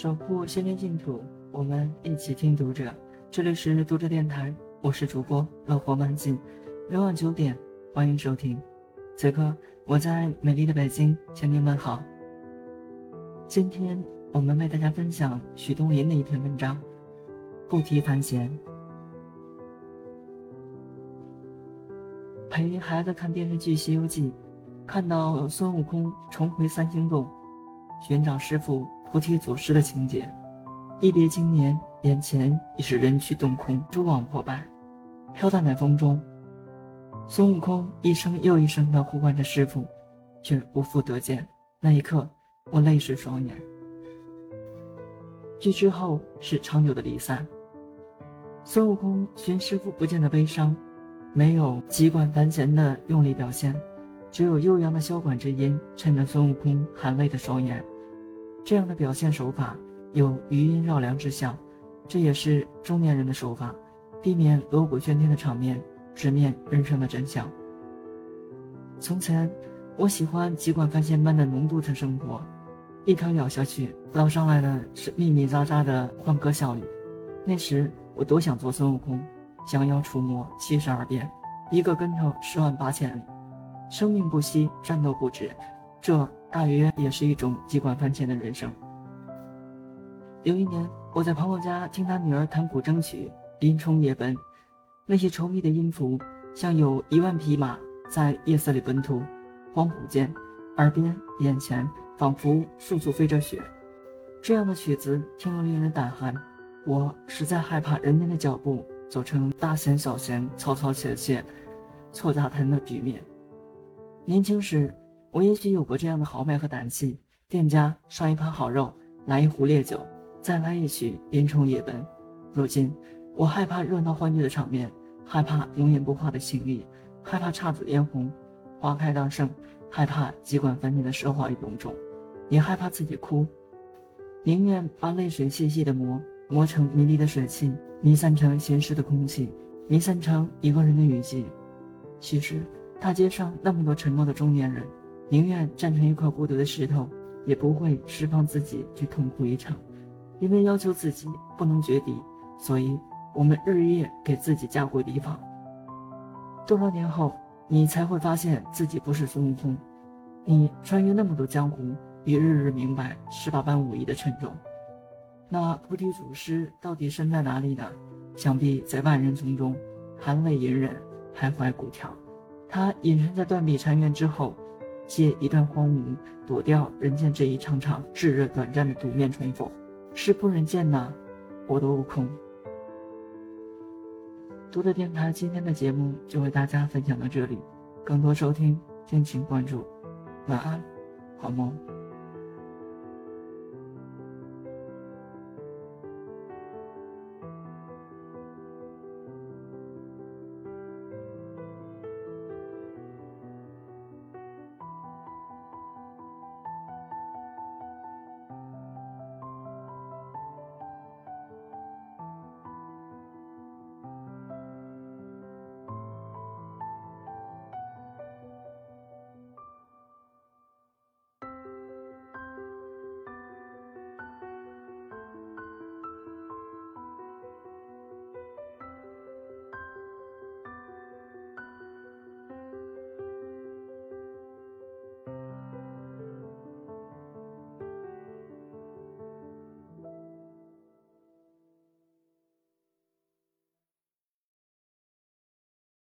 守护先天净土，我们一起听读者。这里是读者电台，我是主播乐活漫进，每晚九点欢迎收听。此刻我在美丽的北京向您问好。今天我们为大家分享许东林的一篇文章，不提凡闲。陪孩子看电视剧《西游记》，看到孙悟空重回三星洞，寻找师傅菩提祖师的情节。一别经年，眼前已是人去洞空，蛛网破败，飘荡在风中。孙悟空一声又一声地呼唤着师傅，却无复得见。那一刻，我泪湿双眼。剧之后是长久的离散。孙悟空寻师傅不见的悲伤。没有急管繁弦的用力表现，只有悠扬的箫管之音衬着孙悟空含泪的双眼。这样的表现手法有余音绕梁之效，这也是中年人的手法，避免锣鼓喧天的场面，直面人生的真相。从前，我喜欢急管繁弦般的浓度的生活，一口咬下去，捞上来的是密密匝匝的欢歌笑语。那时，我多想做孙悟空。降妖除魔七十二变，一个跟头十万八千里，生命不息，战斗不止，这大约也是一种机关翻钱的人生。有一年，我在朋友家听他女儿弹古筝曲《林冲夜奔》，那些稠密的音符像有一万匹马在夜色里奔突，恍惚间，耳边、眼前仿佛处处飞着雪。这样的曲子听了令人胆寒，我实在害怕人间的脚步。走成大弦小弦，嘈嘈切切，错杂弹的局面。年轻时，我也许有过这样的豪迈和胆气。店家上一盘好肉，来一壶烈酒，再来一曲《边冲夜奔》。如今，我害怕热闹欢聚的场面，害怕永远不化的情谊，害怕姹紫嫣红，花开当盛，害怕机关翻天的奢华与隆重，也害怕自己哭，宁愿把泪水细细的磨。磨成迷离的水汽，弥散成咸湿的空气，弥散成一个人的雨季。其实，大街上那么多沉默的中年人，宁愿站成一块孤独的石头，也不会释放自己去痛哭一场。因为要求自己不能绝敌，所以我们日夜给自己加固提防。多少年后，你才会发现自己不是孙悟空。你穿越那么多江湖，也日日明白十八般武艺的沉重。那菩提祖师到底身在哪里呢？想必在万人丛中，含泪隐忍，徘徊古桥。他隐身在断壁残垣之后，借一段荒芜，躲掉人间这一场场炙热短暂的独面重逢。是不忍见呐，我的悟空。读者电台今天的节目就为大家分享到这里，更多收听敬请关注。晚安，好梦。